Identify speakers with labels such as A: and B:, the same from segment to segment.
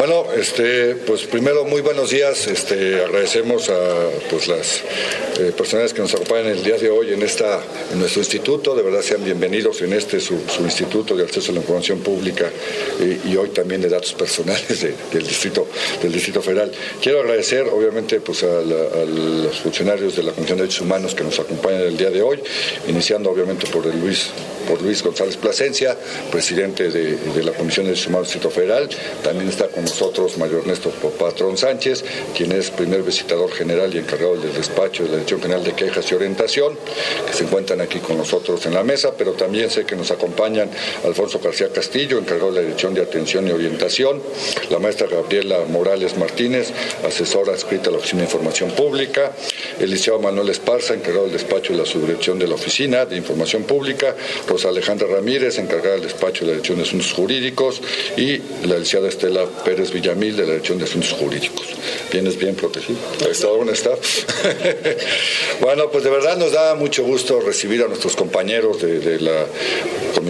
A: Bueno, este, pues primero muy buenos días. Este, agradecemos a pues las eh, personas que nos acompañan el día de hoy en esta en nuestro instituto. De verdad sean bienvenidos en este su, instituto de acceso a la información pública eh, y hoy también de datos personales del distrito del distrito federal. Quiero agradecer obviamente pues a, los funcionarios de la Comisión de Derechos Humanos que nos acompañan el día de hoy, iniciando obviamente por el Luis por Luis González Plasencia, presidente de, la Comisión de Derechos Humanos del Distrito Federal. También está con nosotros Mayor Ernesto Patrón Sánchez, quien es primer visitador general y encargado del despacho de la Dirección General de Quejas y Orientación, que se encuentran aquí con nosotros en la mesa, pero también sé que nos acompañan Alfonso García Castillo, encargado de la Dirección de Atención y Orientación, la maestra Gabriela Morales Martínez, asesora escrita a la Oficina de Información Pública, el licenciado Manuel Esparza, encargado del despacho de la subdirección de la Oficina de Información Pública, Rosa Alejandra Ramírez, encargada del despacho de la Dirección de Asuntos Jurídicos, y la licenciada Estela Pérez Villamil, de la Dirección de Asuntos Jurídicos. ¿Vienes bien protegido? ¿Dónde está? bueno, pues de verdad nos da mucho gusto recibir a nuestros compañeros de, la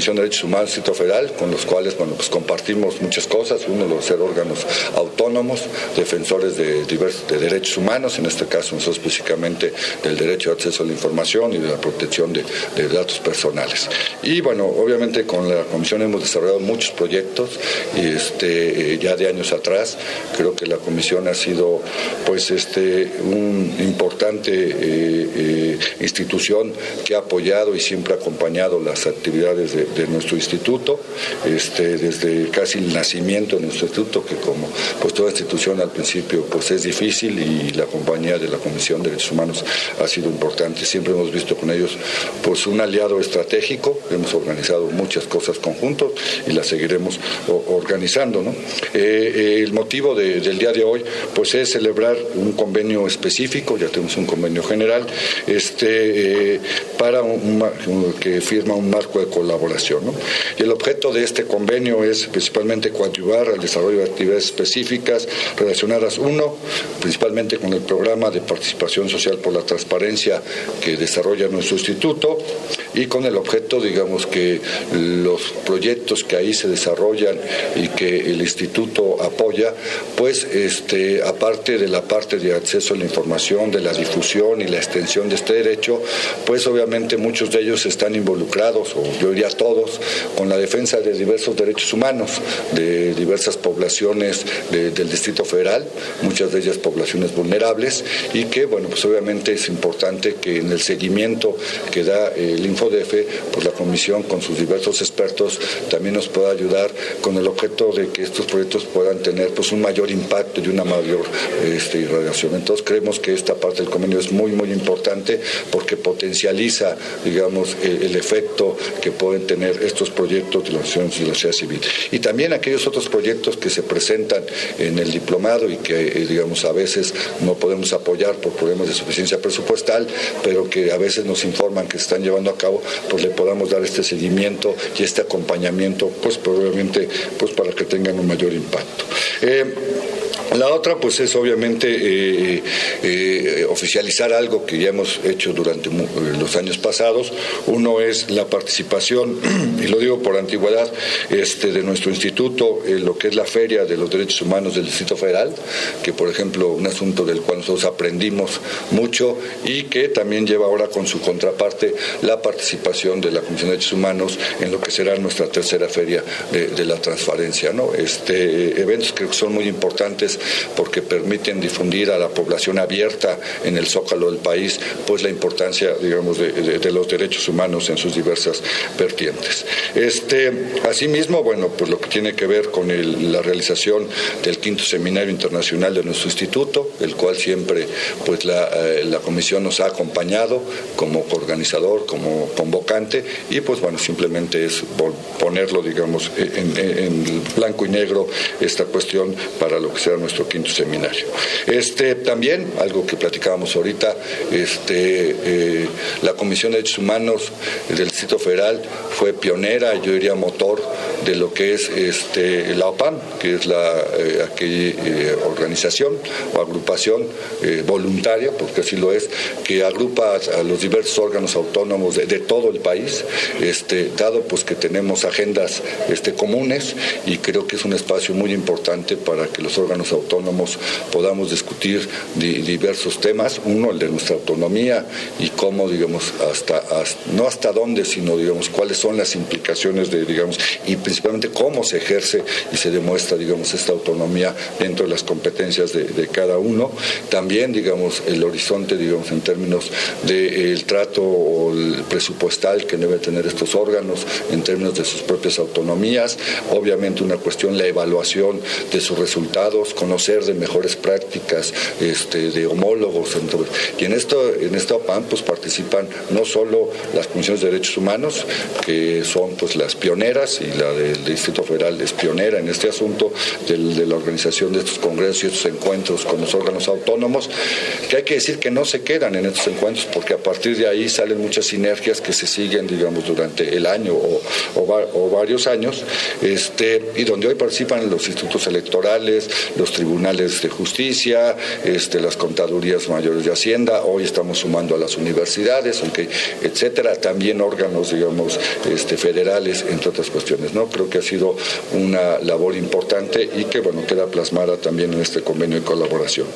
A: Comisión de Derechos Humanos Distrito Federal, con los cuales bueno, pues compartimos muchas cosas. Uno, de ser órganos autónomos, defensores de, de derechos humanos, en este caso nosotros específicamente del derecho de acceso a la información y de la protección de, de datos personales. Y bueno, obviamente con la Comisión hemos desarrollado muchos proyectos y este, eh, ya de años atrás. Creo que la Comisión ha sido pues este, un importante eh, eh, institución que ha apoyado y siempre ha acompañado las actividades de, nuestro instituto, este, desde casi el nacimiento de nuestro instituto, que como pues toda institución al principio pues es difícil y la compañía de la Comisión de Derechos Humanos ha sido importante. Siempre hemos visto con ellos pues un aliado estratégico, hemos organizado muchas cosas conjuntos y las seguiremos organizando. ¿no? Eh, el motivo del día de hoy pues es celebrar un convenio específico, ya tenemos un convenio general, este, eh, para que firma un marco de colaboración. Y el objeto de este convenio es principalmente coadyuvar al desarrollo de actividades específicas relacionadas, uno, principalmente con el programa de participación social por la transparencia que desarrolla nuestro instituto y con el objeto, digamos, que los proyectos que ahí se desarrollan y que el instituto apoya, pues este, aparte de la parte de acceso a la información, de la difusión y la extensión de este derecho, pues obviamente muchos de ellos están involucrados, o yo diría todos, con la defensa de diversos derechos humanos, de diversas poblaciones del Distrito Federal, muchas de ellas poblaciones vulnerables, y que, bueno, pues obviamente es importante que en el seguimiento que da el InfoDF, pues la Comisión con sus diversos expertos también nos pueda ayudar con el objeto de que estos proyectos puedan tener pues un mayor impacto y una mayor este, irradiación. Entonces creemos que esta parte del convenio es muy muy importante porque potencializa digamos el, efecto que pueden tener estos proyectos de la de la sociedad civil. Y también aquellos otros proyectos que se presentan en el diplomado y que eh, digamos a veces no podemos apoyar por problemas de suficiencia presupuestal, pero que a veces nos informan que se están llevando a cabo, pues le podamos dar este seguimiento y este acompañamiento, pues probablemente pues para que tengan un mayor impacto. Eh, la otra, pues, es obviamente eh, eh, oficializar algo que ya hemos hecho durante eh, los años pasados. Uno es la participación, y lo digo por antigüedad, este, de nuestro instituto en lo que es la Feria de los Derechos Humanos del Distrito Federal, que, por ejemplo, un asunto del cual nosotros aprendimos mucho y que también lleva ahora con su contraparte la participación de la Comisión de Derechos Humanos en lo que será nuestra tercera Feria de, la Transparencia. ¿no? Este, eventos que son muy importantes porque permiten difundir a la población abierta en el zócalo del país pues la importancia digamos de, los derechos humanos en sus diversas vertientes. Este, asimismo, bueno, pues lo que tiene que ver con la realización del quinto seminario internacional de nuestro instituto, el cual siempre pues la, eh, la comisión nos ha acompañado como organizador, como convocante y pues bueno, simplemente es ponerlo digamos en, blanco y negro esta cuestión para lo que sea nuestro nuestro quinto seminario. Este, también, algo que platicábamos ahorita, este, eh, la Comisión de Derechos Humanos del Distrito Federal fue pionera, yo diría motor, de lo que es este, la OPAM, que es la eh, aquella organización o agrupación voluntaria, porque así lo es, que agrupa a los diversos órganos autónomos de, todo el país, este, dado pues que tenemos agendas este, comunes y creo que es un espacio muy importante para que los órganos autónomos podamos discutir diversos temas, uno el de nuestra autonomía y cómo, digamos, hasta, no hasta dónde, sino, digamos, cuáles son las implicaciones de, digamos, y principalmente cómo se ejerce y se demuestra, digamos, esta autonomía dentro de las competencias de, cada uno. También, digamos, el horizonte, digamos, en términos del trato o el presupuestal que debe tener estos órganos en términos de sus propias autonomías. Obviamente una cuestión, la evaluación de sus resultados, conocer de mejores prácticas, este, de homólogos. Y en esto, en esta OPAM, pues participan no solo las comisiones de derechos humanos, que son pues las pioneras, y la del Distrito Federal es pionera en este asunto de la organización de estos congresos y estos encuentros con los órganos autónomos, que hay que decir que no se quedan en estos encuentros, porque a partir de ahí salen muchas sinergias que se siguen, digamos, durante el año o, o, varios años, este, y donde hoy participan los institutos electorales, los tribunales de justicia, este, las contadurías mayores de Hacienda, hoy estamos sumando a las universidades, aunque, etcétera, también órganos, digamos, este, federales, entre otras cuestiones. ¿no? Creo que ha sido una labor importante y que, bueno, queda plasmada también en este convenio de colaboración.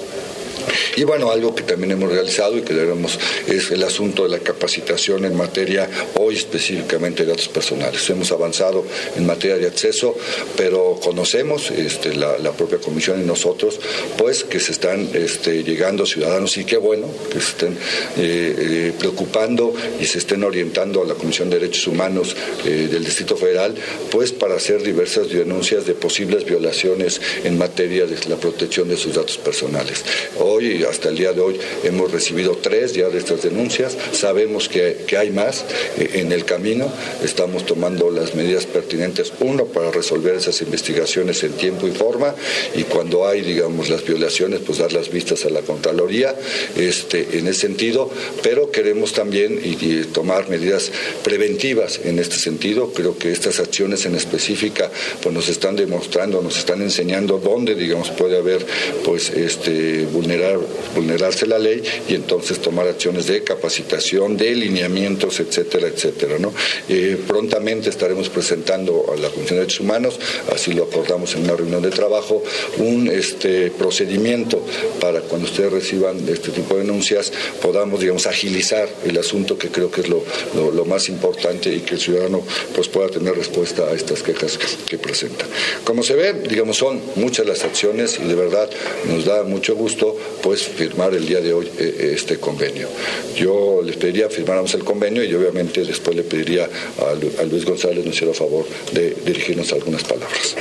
A: Y bueno, algo que también hemos realizado y que debemos es el asunto de la capacitación en materia, hoy específicamente de datos personales. Hemos avanzado en materia de acceso, pero conocemos, este, la, propia Comisión y nosotros, pues que se están este, llegando ciudadanos y qué bueno que se estén eh, eh, preocupando y se estén orientando a la Comisión de Derechos Humanos eh, del Distrito Federal, pues para hacer diversas denuncias de posibles violaciones en materia de la protección de sus datos personales. Hasta el día de hoy, hemos recibido tres ya de estas denuncias. Sabemos que, hay más eh, en el camino. Estamos tomando las medidas pertinentes, uno, para resolver esas investigaciones en tiempo y forma, y cuando hay, digamos, las violaciones, pues dar las vistas a la Contraloría este, en ese sentido, pero queremos también y, tomar medidas preventivas en este sentido. Creo que estas acciones en específica pues nos están demostrando, nos están enseñando dónde, digamos, puede haber pues este vulnerarse la ley y entonces tomar acciones de capacitación, de lineamientos, etcétera, etcétera. ¿no? Eh, prontamente estaremos presentando a la Comisión de Derechos Humanos, así lo acordamos en una reunión de trabajo, un este, procedimiento para cuando ustedes reciban este tipo de denuncias podamos, digamos, agilizar el asunto que creo que es lo, lo, más importante y que el ciudadano pues, pueda tener respuesta a estas quejas que presenta. Como se ve, digamos, son muchas las acciones y de verdad nos da mucho gusto pues firmar el día de hoy eh, eh, este convenio. Yo les pediría firmáramos el convenio y obviamente después le pediría a, Luis González nos hiciera favor de dirigirnos algunas palabras.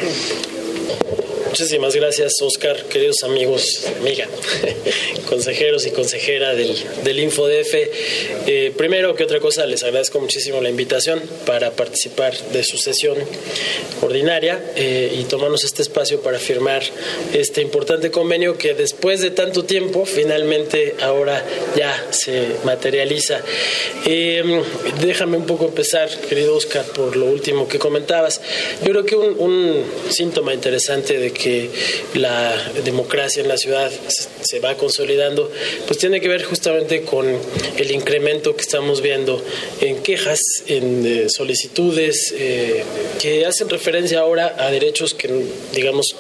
B: Muchísimas gracias, Oscar, queridos amigos, amiga, consejeros y consejera del, del InfoDF. Eh, primero que otra cosa, les agradezco muchísimo la invitación para participar de su sesión ordinaria eh, y tomarnos este espacio para firmar este importante convenio que después de tanto tiempo, finalmente ahora ya se materializa. Eh, déjame un poco empezar, querido Oscar, por lo último que comentabas. Yo creo que un, un síntoma interesante de que que la democracia en la ciudad se va consolidando, pues tiene que ver justamente con el incremento que estamos viendo en quejas, en eh, solicitudes eh, que hacen referencia ahora a derechos que, digamos,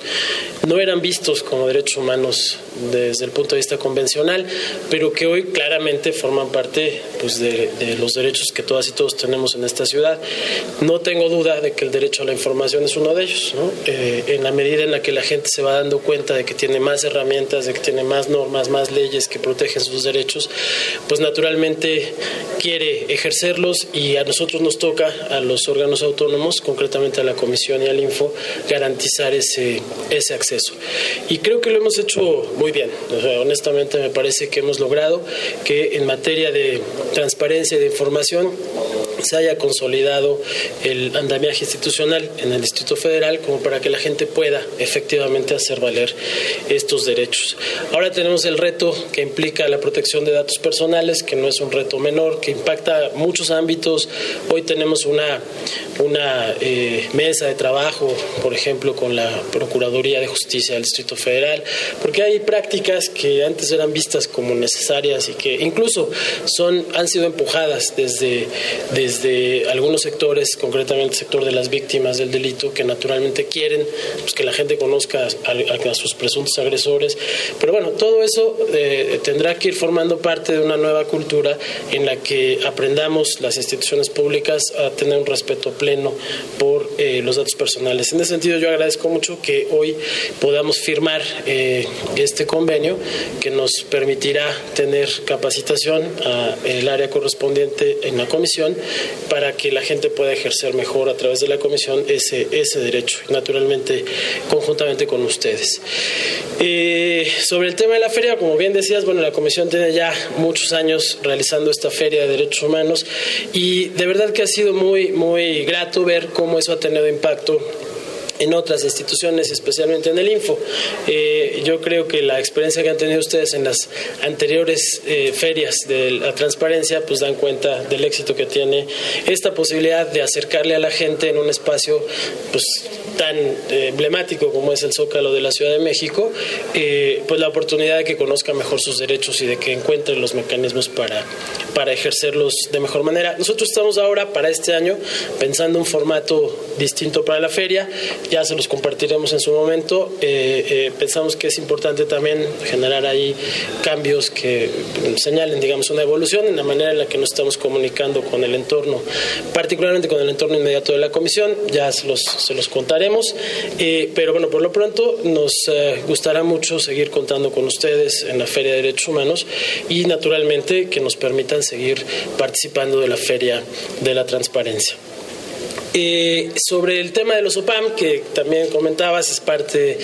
B: no eran vistos como derechos humanos desde el punto de vista convencional, pero que hoy claramente forman parte pues, de, los derechos que todas y todos tenemos en esta ciudad. No tengo duda de que el derecho a la información es uno de ellos, eh, en la medida en la que la gente se va dando cuenta de que tiene más herramientas, de que tiene más normas, más leyes que protegen sus derechos, pues naturalmente quiere ejercerlos y a nosotros nos toca, a los órganos autónomos, concretamente a la Comisión y al Info, garantizar ese, ese acceso. Y creo que lo hemos hecho muy bien. honestamente me parece que hemos logrado que en materia de transparencia y de información se haya consolidado el andamiaje institucional en el Distrito Federal como para que la gente pueda efectivamente hacer valer estos derechos. Ahora tenemos el reto que implica la protección de datos personales, que no es un reto menor, que impacta muchos ámbitos. Hoy tenemos una, una eh, mesa de trabajo, por ejemplo, con la Procuraduría de Justicia del Distrito Federal, porque hay prácticas que antes eran vistas como necesarias y que incluso son, han sido empujadas desde, desde algunos sectores, concretamente el sector de las víctimas del delito, que naturalmente quieren pues, que la gente conozca a, sus presuntos agresores. Pero bueno, todo eso eh, tendrá que ir formando parte de una nueva cultura en la que aprendamos las instituciones públicas a tener un respeto pleno por eh, los datos personales. En ese sentido, yo agradezco mucho que hoy podamos firmar eh, este convenio que nos permitirá tener capacitación al área correspondiente en la comisión para que la gente pueda ejercer mejor a través de la comisión ese, ese derecho, naturalmente conjuntamente con ustedes. Eh, sobre el tema de la feria, como bien decías, bueno, la comisión tiene ya muchos años realizando esta feria de derechos humanos y de verdad que ha sido muy, muy grato ver cómo eso ha tenido impacto en otras instituciones, especialmente en el Info. Eh, yo creo que la experiencia que han tenido ustedes en las anteriores eh, ferias de la transparencia, pues dan cuenta del éxito que tiene esta posibilidad de acercarle a la gente en un espacio, pues tan eh, emblemático como es el Zócalo de la Ciudad de México, pues la oportunidad de que conozca mejor sus derechos y de que encuentre los mecanismos para, para ejercerlos de mejor manera. Nosotros estamos ahora para este año pensando un formato distinto para la feria, ya se los compartiremos en su momento. Eh, pensamos que es importante también generar ahí cambios que señalen, digamos, una evolución en la manera en la que nos estamos comunicando con el entorno, particularmente con el entorno inmediato de la comisión, ya se los, se los contaré eh, pero bueno, por lo pronto nos eh, gustará mucho seguir contando con ustedes en la Feria de Derechos Humanos y naturalmente que nos permitan seguir participando de la Feria de la Transparencia. Eh, sobre el tema de los OPAM, que también comentabas, es parte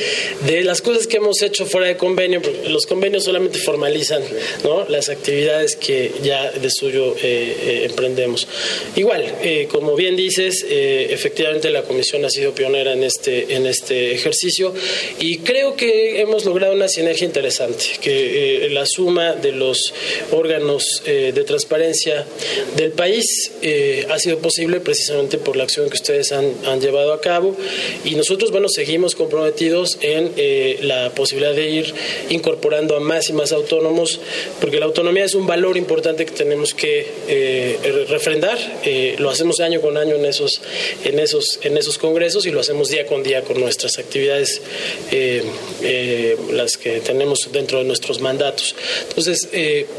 B: de las cosas que hemos hecho fuera de convenio, porque los convenios solamente formalizan ¿no? las actividades que ya de suyo eh, eh, emprendemos. Igual, como bien dices, efectivamente la Comisión ha sido pionera en este, en este ejercicio y creo que hemos logrado una sinergia interesante, que la suma de los órganos de transparencia del país ha sido posible precisamente por la acción que ustedes han, han llevado a cabo y nosotros, bueno, seguimos comprometidos en eh, la posibilidad de ir incorporando a más y más autónomos, porque la autonomía es un valor importante que tenemos que eh, refrendar. Eh, lo hacemos año con año en esos, en, esos, en esos congresos y lo hacemos día con día con nuestras actividades, las que tenemos dentro de nuestros mandatos. Entonces,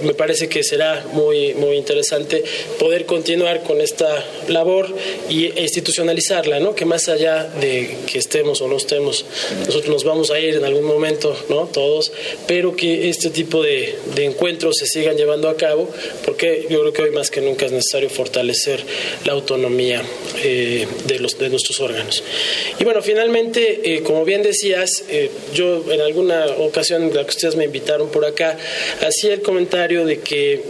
B: me parece que será muy, muy interesante poder continuar con esta labor y institucionalizarla, ¿no? Que más allá de que estemos o no estemos, nosotros nos vamos a ir en algún momento, ¿no? Todos, pero que este tipo de, encuentros se sigan llevando a cabo, porque yo creo que hoy más que nunca es necesario fortalecer la autonomía eh, de, los, de nuestros órganos. Y bueno, finalmente, eh, como bien decías, eh, yo en alguna ocasión en la que ustedes me invitaron por acá, hacía el comentario de que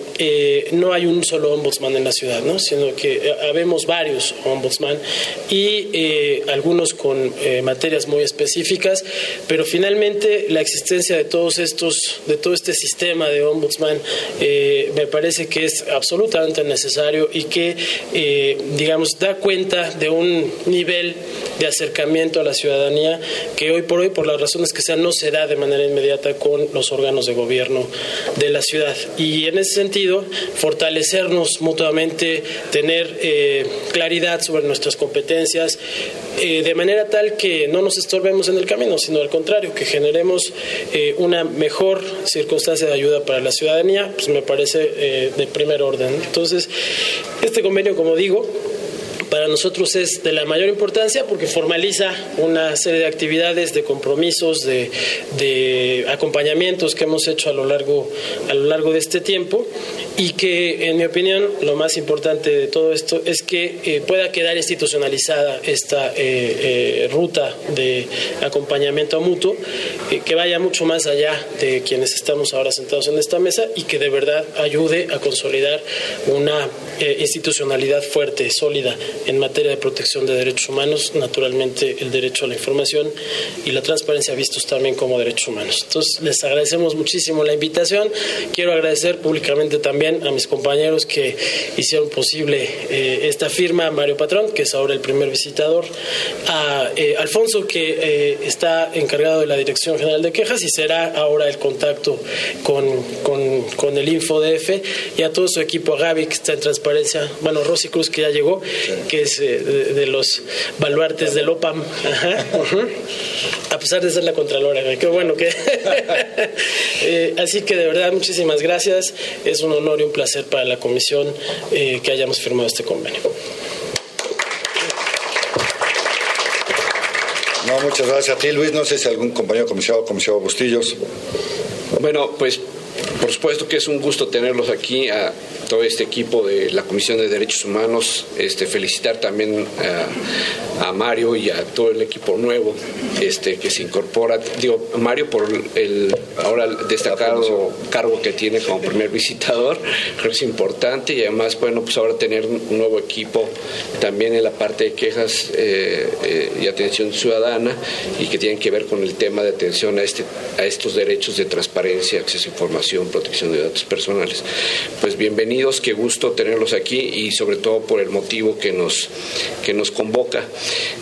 B: no hay un solo ombudsman en la ciudad, ¿no? Sino que habemos varios ombudsman y eh, algunos con eh, materias muy específicas, pero finalmente la existencia de todos estos, de todo este sistema de ombudsman eh, me parece que es absolutamente necesario y que, digamos, da cuenta de un nivel de acercamiento a la ciudadanía que hoy por hoy, por las razones que sean, no se da de manera inmediata con los órganos de gobierno de la ciudad. Y en ese sentido, fortalecernos mutuamente, tener claridad sobre nuestra nuestras competencias, eh, de manera tal que no nos estorbemos en el camino, sino al contrario, que generemos eh, una mejor circunstancia de ayuda para la ciudadanía, pues me parece eh, de primer orden. Entonces, este convenio, como digo, para nosotros es de la mayor importancia porque formaliza una serie de actividades, de compromisos, de, acompañamientos que hemos hecho a lo largo, a lo largo de este tiempo y que, en mi opinión, lo más importante de todo esto es que eh, pueda quedar institucionalizada esta eh, ruta de acompañamiento mutuo, que vaya mucho más allá de quienes estamos ahora sentados en esta mesa y que de verdad ayude a consolidar una institucionalidad fuerte, sólida en materia de protección de derechos humanos, naturalmente el derecho a la información y la transparencia vistos también como derechos humanos. Entonces, les agradecemos muchísimo la invitación. Quiero agradecer públicamente también a mis compañeros que hicieron posible eh, esta firma, Mario Patrón, que es ahora el primer visitador, a eh, Alfonso, que eh, está encargado de la Dirección General de Quejas y será ahora el contacto con, con, con el InfoDF, y a todo su equipo, a Gaby, que está en transparencia, bueno, Rosy Cruz, que ya llegó, que es de, los baluartes del OPAM, a pesar de ser la Contralora, qué bueno que... Eh, así que de verdad, muchísimas gracias. Es un honor y un placer para la comisión eh, que hayamos firmado este convenio.
A: No, muchas gracias a ti, Luis. No sé si algún compañero comisionado, comisionado Bustillos.
C: Bueno, pues por supuesto que es un gusto tenerlos aquí a todo este equipo de la Comisión de Derechos Humanos. Este, felicitar también a, Mario y a todo el equipo nuevo este, que se incorpora. Digo, Mario por el ahora destacado cargo que tiene como primer visitador, creo que es importante y además, bueno, pues ahora tener un nuevo equipo también en la parte de quejas eh, eh, y atención ciudadana y que tienen que ver con el tema de atención a, este, a estos derechos de transparencia, acceso a información, protección de datos personales. Pues bienvenidos, qué gusto tenerlos aquí y sobre todo por el motivo que nos, que nos convoca.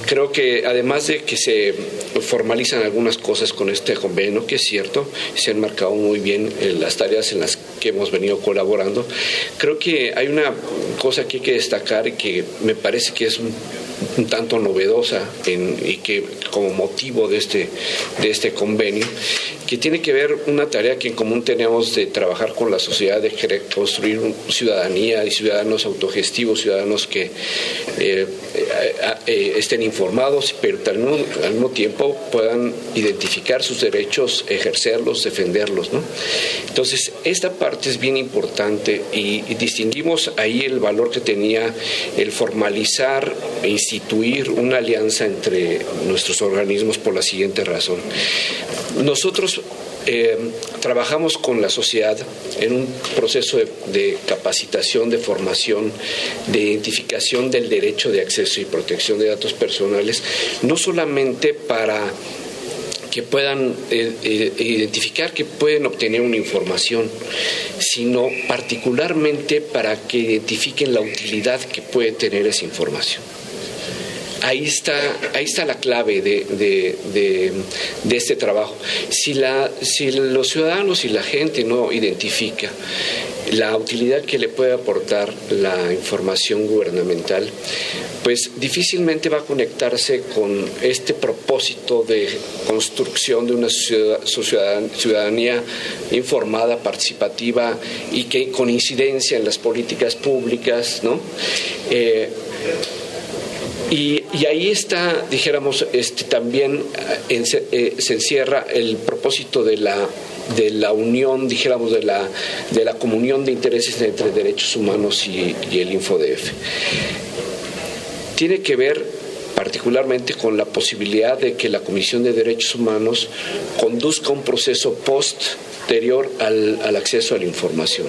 C: Creo que además de que se formalizan algunas cosas con este convenio, que es cierto, se han marcado muy bien eh, las tareas en las que hemos venido colaborando. Creo que hay una cosa que hay que destacar y que me parece que es un, tanto novedosa y que como motivo de este, de este convenio que tiene que ver una tarea que en común tenemos de trabajar con la sociedad, de construir ciudadanía y ciudadanos autogestivos, ciudadanos que eh, eh, estén informados, pero al mismo, tiempo puedan identificar sus derechos, ejercerlos, defenderlos. ¿no? Entonces, esta parte es bien importante y, y distinguimos ahí el valor que tenía el formalizar e instituir una alianza entre nuestros organismos por la siguiente razón. Nosotros eh, trabajamos con la sociedad en un proceso de, capacitación, de formación, de identificación del derecho de acceso y protección de datos personales, no solamente para que puedan eh, eh, identificar que pueden obtener una información, sino particularmente para que identifiquen la utilidad que puede tener esa información ahí está, ahí está la clave de, este trabajo. Si, la, si los ciudadanos y la gente no identifica la utilidad que le puede aportar la información gubernamental, pues difícilmente va a conectarse con este propósito de construcción de una ciudadanía informada, participativa y que con incidencia en las políticas públicas, ¿no? Eh, y, ahí está, dijéramos, este, también eh, eh, se encierra el propósito de la, de la unión, dijéramos, de la, de la comunión de intereses entre derechos humanos y, el InfoDF. Tiene que ver particularmente con la posibilidad de que la Comisión de Derechos Humanos conduzca un proceso post posterior al, acceso a la información.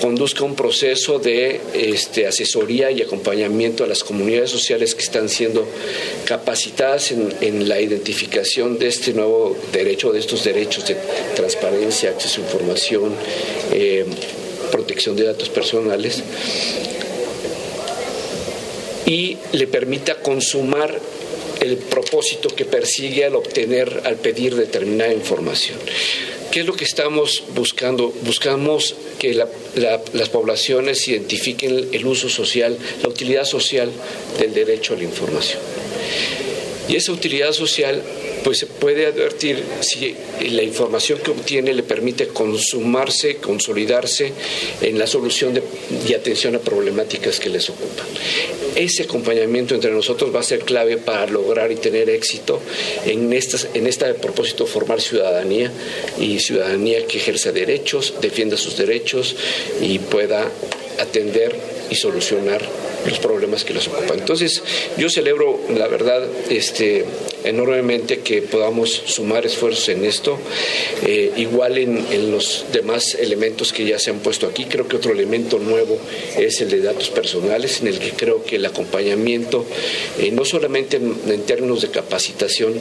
C: Conduzca un proceso de este, asesoría y acompañamiento a las comunidades sociales que están siendo capacitadas en, la identificación de este nuevo derecho, de estos derechos de transparencia, acceso a información, eh, protección de datos personales y le permita consumar el propósito que persigue al obtener, al pedir determinada información. ¿Qué es lo que estamos buscando? Buscamos que las poblaciones identifiquen el uso social, la utilidad social del derecho a la información. Y esa utilidad social pues se puede advertir si la información que obtiene le permite consumarse, consolidarse en la solución de, y atención a problemáticas que les ocupan. Ese acompañamiento entre nosotros va a ser clave para lograr y tener éxito en, estas, en este propósito formar ciudadanía y ciudadanía que ejerza derechos, defienda sus derechos y pueda atender y solucionar los problemas que los ocupan. Entonces, yo celebro, la verdad, este, enormemente que podamos sumar esfuerzos en esto, eh, igual en, los demás elementos que ya se han puesto aquí. Creo que otro elemento nuevo es el de datos personales, en el que creo que el acompañamiento, eh, no solamente en, términos de capacitación,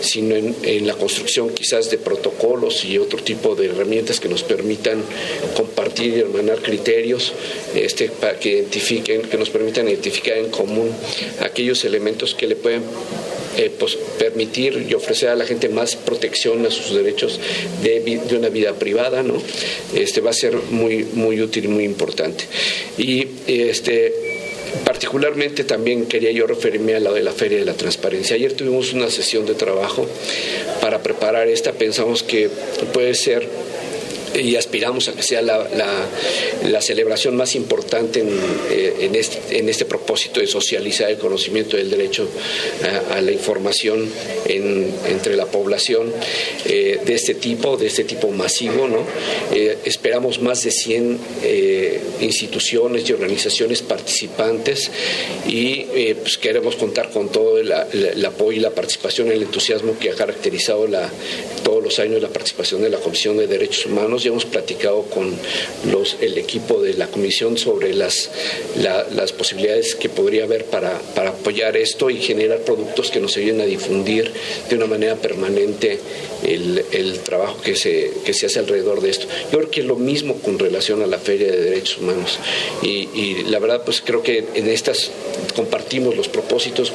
C: sino en, en la construcción quizás de protocolos y otro tipo de herramientas que nos permitan compartir y hermanar criterios este, para que identifiquen, que nos permitan identificar en común aquellos elementos que le pueden eh, pues, permitir y ofrecer a la gente más protección a sus derechos de, una vida privada, ¿no? Este va a ser muy, muy útil y muy importante. Y este particularmente también quería yo referirme a lo de la Feria de la Transparencia. Ayer tuvimos una sesión de trabajo para preparar esta, pensamos que puede ser y aspiramos a que sea la, la, celebración más importante en, eh, en, este, en, este, propósito de socializar el conocimiento del derecho a, la información entre la población eh, de este tipo, de este tipo masivo. ¿no? Eh, esperamos más de 100 instituciones y organizaciones participantes y pues queremos contar con todo el, apoyo y la participación, el entusiasmo que ha caracterizado la, todos los años la participación de la Comisión de Derechos Humanos ya hemos platicado con los, el equipo de la comisión sobre las, las posibilidades que podría haber para, para apoyar esto y generar productos que nos ayuden a difundir de una manera permanente el, el trabajo que se, que se hace alrededor de esto. Yo creo que es lo mismo con relación a la Feria de Derechos Humanos y, y la verdad pues creo que en estas compartimos los propósitos,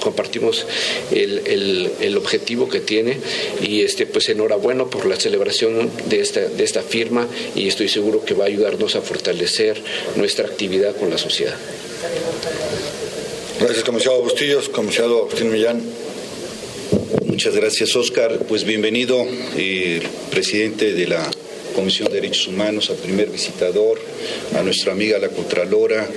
C: compartimos el, el, el, objetivo que tiene y este pues enhorabuena por la celebración de esta, de esta firma y estoy seguro que va a ayudarnos a fortalecer nuestra actividad con la sociedad.
A: Gracias, comisionado Bustillos, comisionado Agustín Millán.
D: Muchas gracias, Oscar. Pues bienvenido, eh, presidente de la Comisión de Derechos Humanos, al primer visitador, a nuestra amiga la Contralora,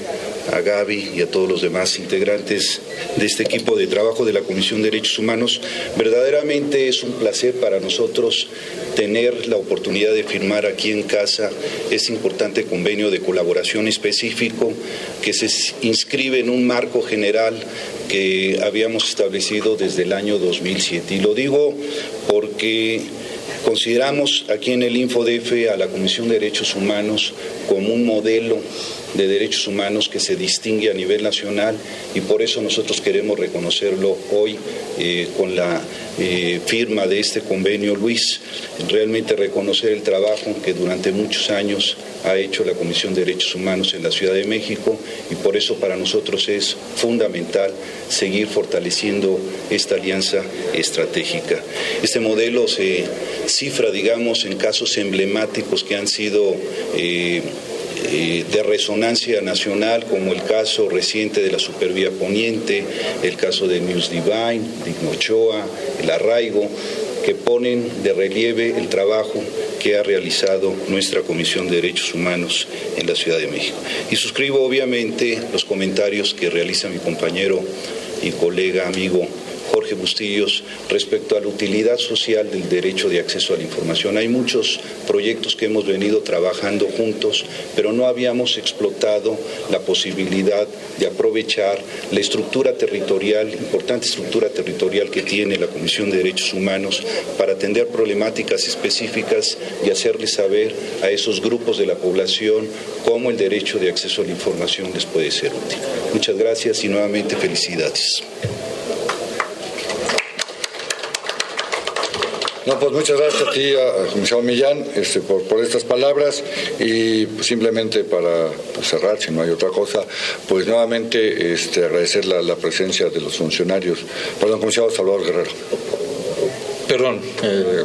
D: a Gaby y a todos los demás integrantes de este equipo de trabajo de la Comisión de Derechos Humanos. Verdaderamente es un placer para nosotros tener la oportunidad de firmar aquí en casa este importante convenio de colaboración específico que se inscribe en un marco general que habíamos establecido desde el año 2007. Y lo digo porque consideramos aquí en el InfoDF a la Comisión de Derechos Humanos como un modelo de derechos humanos que se distingue a nivel nacional y por eso nosotros queremos reconocerlo hoy eh, con la eh, firma de este convenio, Luis, realmente reconocer el trabajo que durante muchos años ha hecho la Comisión de Derechos Humanos en la Ciudad de México y por eso para nosotros es fundamental seguir fortaleciendo esta alianza estratégica. Este modelo se cifra, digamos, en casos emblemáticos que han sido eh, eh, de resonancia nacional, como el caso reciente de la Supervía Poniente, el caso de News Divine, Digno Ochoa, el arraigo, que ponen de relieve el trabajo que ha realizado nuestra Comisión de Derechos Humanos en la Ciudad de México. Y suscribo obviamente los comentarios que realiza mi compañero y colega, amigo Jorge Bustillos respecto a la utilidad social del derecho de acceso a la información. Hay muchos proyectos que hemos venido trabajando juntos, pero no habíamos explotado la posibilidad de aprovechar la estructura territorial, importante estructura territorial que tiene la Comisión de Derechos Humanos para atender problemáticas específicas y hacerles saber a esos grupos de la población cómo el derecho de acceso a la información les puede ser útil. Muchas gracias y nuevamente felicidades.
A: No, pues muchas gracias a ti, a comisario Millán, este, por, por, estas palabras y simplemente para cerrar, si no hay otra cosa, pues nuevamente este, agradecer la, la presencia de los funcionarios. Perdón, comisario Salvador Guerrero.
E: Perdón, eh,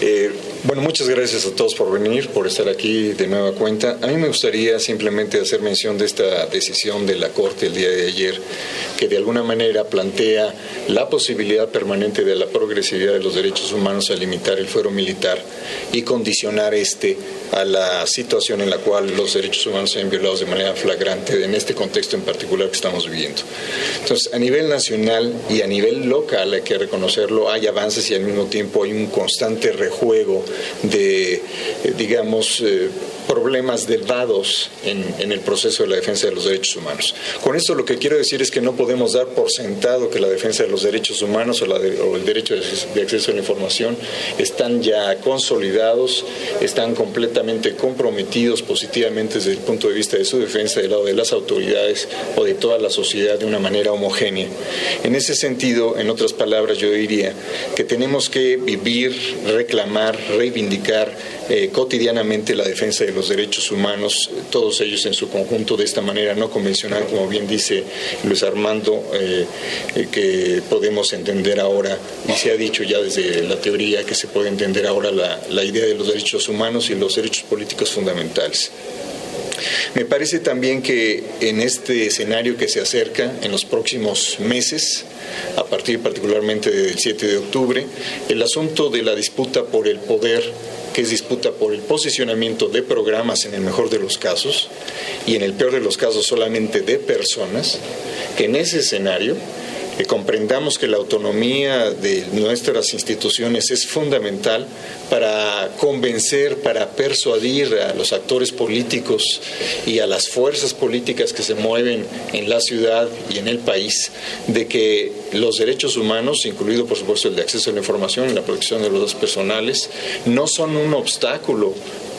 E: eh, bueno, muchas gracias a todos por venir, por estar aquí de nueva cuenta. A mí me gustaría simplemente hacer mención de esta decisión de la Corte el día de ayer, que de alguna manera plantea la posibilidad permanente de la progresividad de los derechos humanos a limitar el fuero militar y condicionar este a la situación en la cual los derechos humanos se han violado de manera flagrante en este contexto en particular que estamos viviendo. Entonces, a nivel nacional y a nivel local hay que reconocerlo, hay avances y al mismo tiempo hay un constante rejuego de, eh, digamos, eh, problemas derivados en, en, el proceso de la defensa de los derechos humanos. Con esto lo que quiero decir es que no podemos dar por sentado que la defensa de los derechos humanos o, la o el derecho de acceso a la información están ya consolidados, están completamente comprometidos positivamente desde el punto de vista de su defensa del lado de las autoridades o de toda la sociedad de una manera homogénea. En ese sentido, en otras palabras, yo diría que tenemos que vivir, reclamar, reivindicar eh, cotidianamente la defensa de los derechos humanos, todos ellos en su conjunto de esta manera no convencional, como bien dice Luis Armando, eh, eh, que podemos entender ahora, y se ha dicho ya desde la teoría que se puede entender ahora la, la idea de los derechos humanos y los derechos políticos fundamentales. Me parece también que en este escenario que se acerca en los próximos meses, a partir particularmente del 7 de octubre, el asunto de la disputa por el poder que es disputa por el posicionamiento de programas en el mejor de los casos y en el peor de los casos solamente de personas, que en ese escenario que comprendamos que la autonomía de nuestras instituciones es fundamental para convencer, para persuadir a los actores políticos y a las fuerzas políticas que se mueven en la ciudad y en el país de que los derechos humanos, incluido por supuesto el de acceso a la información y la protección de los datos personales, no son un obstáculo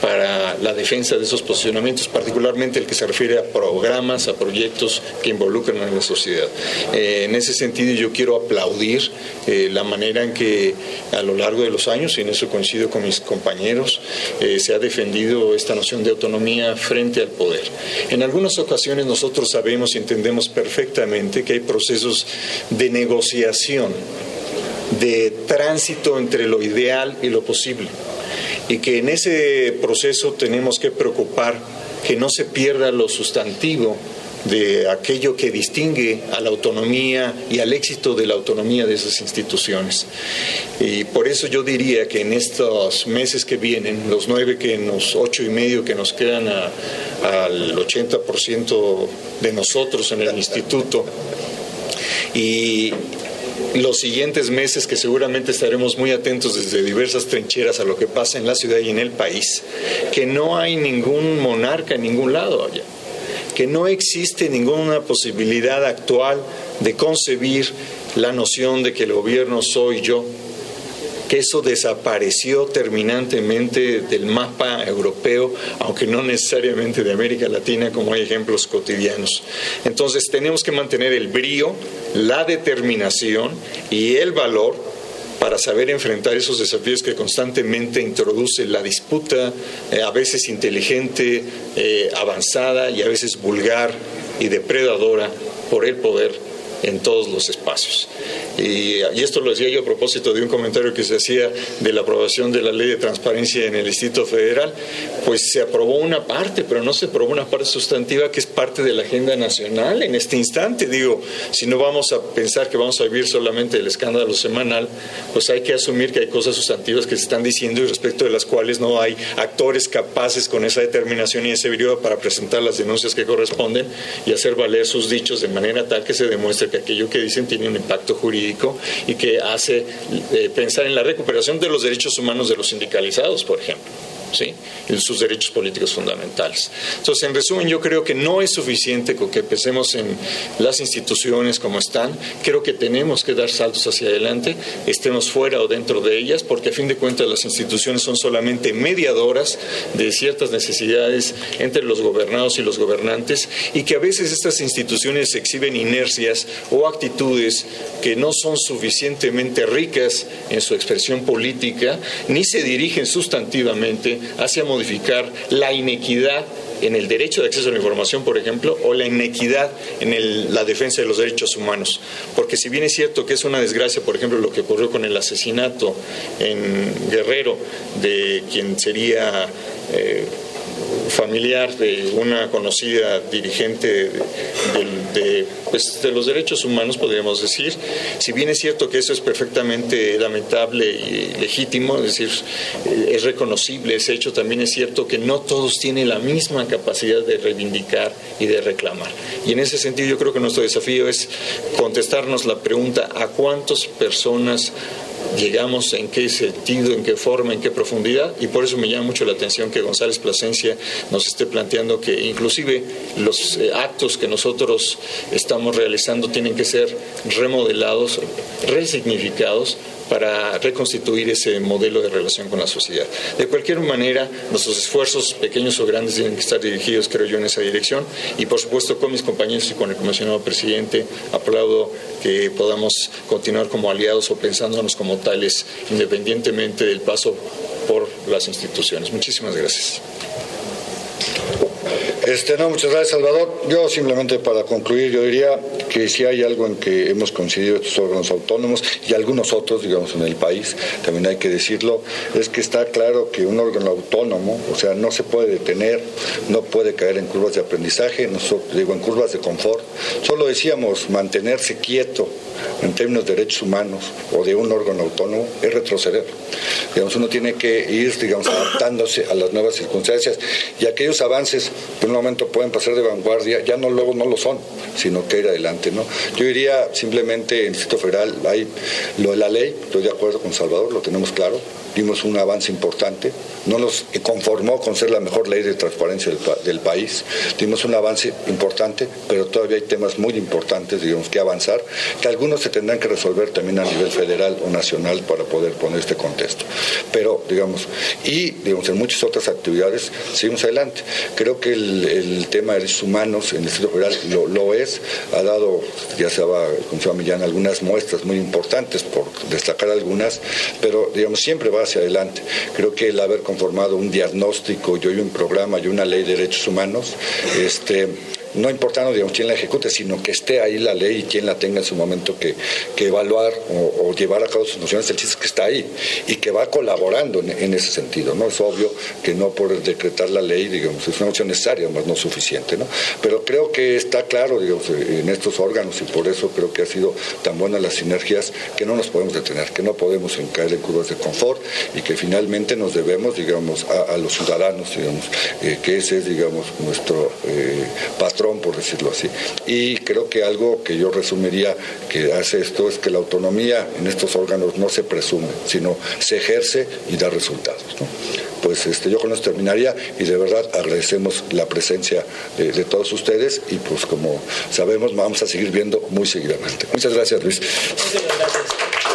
E: para la defensa de esos posicionamientos, particularmente el que se refiere a programas, a proyectos que involucran a la sociedad. Eh, en ese sentido yo quiero aplaudir eh, la manera en que a lo largo de los años, y en eso coincido con mis compañeros, eh, se ha defendido esta noción de autonomía frente al poder. En algunas ocasiones nosotros sabemos y entendemos perfectamente que hay procesos de negociación, de tránsito entre lo ideal y lo posible y que en ese proceso tenemos que preocupar que no se pierda lo sustantivo de aquello que distingue a la autonomía y al éxito de la autonomía de esas instituciones. Y por eso yo diría que en estos meses que vienen, los nueve que nos, ocho y medio que nos quedan al 80% de nosotros en el instituto, y, los siguientes meses que seguramente estaremos muy atentos desde diversas trincheras a lo que pasa en la ciudad y en el país, que no hay ningún monarca en ningún lado allá, que no existe ninguna posibilidad actual de concebir la noción de que el gobierno soy yo, que eso desapareció terminantemente del mapa europeo, aunque no necesariamente de América Latina, como hay ejemplos cotidianos. Entonces tenemos que mantener el brío, la determinación y el valor para saber enfrentar esos desafíos que constantemente introduce la disputa, eh, a veces inteligente, eh, avanzada y a veces vulgar y depredadora por el poder en todos los espacios. Y, esto lo decía yo a propósito de un comentario que se hacía de la aprobación de la ley de transparencia en el Distrito Federal, pues se aprobó una parte, pero no se aprobó una parte sustantiva que es parte de la agenda nacional en este instante. Digo, si no vamos a pensar que vamos a vivir solamente el escándalo semanal, pues hay que asumir que hay cosas sustantivas que se están diciendo y respecto de las cuales no hay actores capaces con esa determinación y ese periodo para presentar las denuncias que corresponden y hacer valer sus dichos de manera tal que se demuestre que aquello que dicen tiene un impacto jurídico y que hace eh, pensar en la recuperación de los derechos humanos de los sindicalizados, por ejemplo. ¿Sí? sus derechos políticos fundamentales. Entonces, en resumen, yo creo que no es suficiente con que empecemos en las instituciones como están. Creo que tenemos que dar saltos hacia adelante, estemos fuera o dentro de ellas, porque a fin de cuentas las instituciones son solamente mediadoras de ciertas necesidades entre los gobernados y los gobernantes y que a veces estas instituciones exhiben inercias o actitudes que no son suficientemente ricas en su expresión política ni se dirigen sustantivamente hacia modificar la inequidad en el derecho de acceso a la información, por ejemplo, o la inequidad en la defensa de los derechos humanos. Porque si bien es cierto que es una desgracia, por ejemplo, lo que ocurrió con el asesinato en Guerrero de quien sería... Eh, familiar de una conocida dirigente pues, de, los derechos humanos, podríamos decir. Si bien es cierto que eso es perfectamente lamentable y legítimo, es decir, es reconocible ese hecho, también es cierto que no todos tienen la misma capacidad de reivindicar y de reclamar. Y en ese sentido yo creo que nuestro desafío es contestarnos la pregunta a cuántas personas llegamos, en qué sentido, en qué forma, en qué profundidad, y por eso me llama mucho la atención que González Plasencia nos esté planteando que inclusive los eh, actos que nosotros estamos realizando tienen que ser remodelados, resignificados para reconstituir ese modelo de relación con la sociedad. De cualquier manera, nuestros esfuerzos, pequeños o grandes, tienen que estar dirigidos, creo yo, en esa dirección. Y por supuesto, con mis compañeros y con el comisionado presidente, aplaudo que podamos continuar como aliados o pensándonos como tales, independientemente del paso por las instituciones. Muchísimas gracias.
A: Este, no, muchas gracias, Salvador. Yo simplemente para concluir, yo diría que si hay algo en que hemos coincidido estos órganos autónomos y algunos otros, digamos, en el país, también hay que decirlo, es que está claro que un órgano autónomo, o sea, no se puede detener, no puede caer en curvas de aprendizaje, no digo, en curvas de confort. Solo decíamos mantenerse quieto en términos de derechos humanos o de un órgano autónomo es retroceder. Digamos, uno tiene que ir, digamos, adaptándose a las nuevas circunstancias y aquellos avances en un momento pueden pasar de vanguardia, ya no luego no lo son, sino que ir adelante, ¿no? Yo diría simplemente en el Distrito Federal hay lo de la ley, estoy de acuerdo con Salvador, lo tenemos claro, dimos un avance importante, no nos conformó con ser la mejor ley de transparencia del, país, dimos un avance importante, pero todavía hay temas muy importantes, digamos, que avanzar, que algunos se tendrán que resolver también a nivel federal o nacional para poder poner este contexto. Pero, digamos, y, digamos, en muchas otras actividades seguimos adelante. Creo que el, tema de derechos humanos en el Distrito Federal lo, es, ha dado, ya se va, se Millán, algunas muestras muy importantes, por destacar algunas, pero, digamos, siempre va hacia adelante. Creo que el haber conformado un diagnóstico y hoy un programa y una ley de derechos humanos, este, no importando digamos, quién la ejecute, sino que esté ahí la ley y quién la tenga en su momento que, evaluar o, llevar a cabo sus funciones, el chiste es que está ahí y que va colaborando en, ese sentido. ¿no? Es obvio que no por decretar la ley, digamos, es una opción necesaria, más no suficiente. ¿no? Pero creo que está claro digamos, en estos órganos y por eso creo que ha sido tan buenas las sinergias que no nos podemos detener, que no podemos caer en curvas de confort y que finalmente nos debemos, digamos, a, los ciudadanos, digamos, eh, que ese es, digamos, nuestro eh, por decirlo así. Y creo que algo que yo resumiría que hace esto es que la autonomía en estos órganos no se presume, sino se ejerce y da resultados. Pues este, yo con esto terminaría y de verdad agradecemos la presencia de, de todos ustedes y pues como sabemos vamos a seguir viendo muy seguidamente. Muchas gracias Luis. Muchas gracias.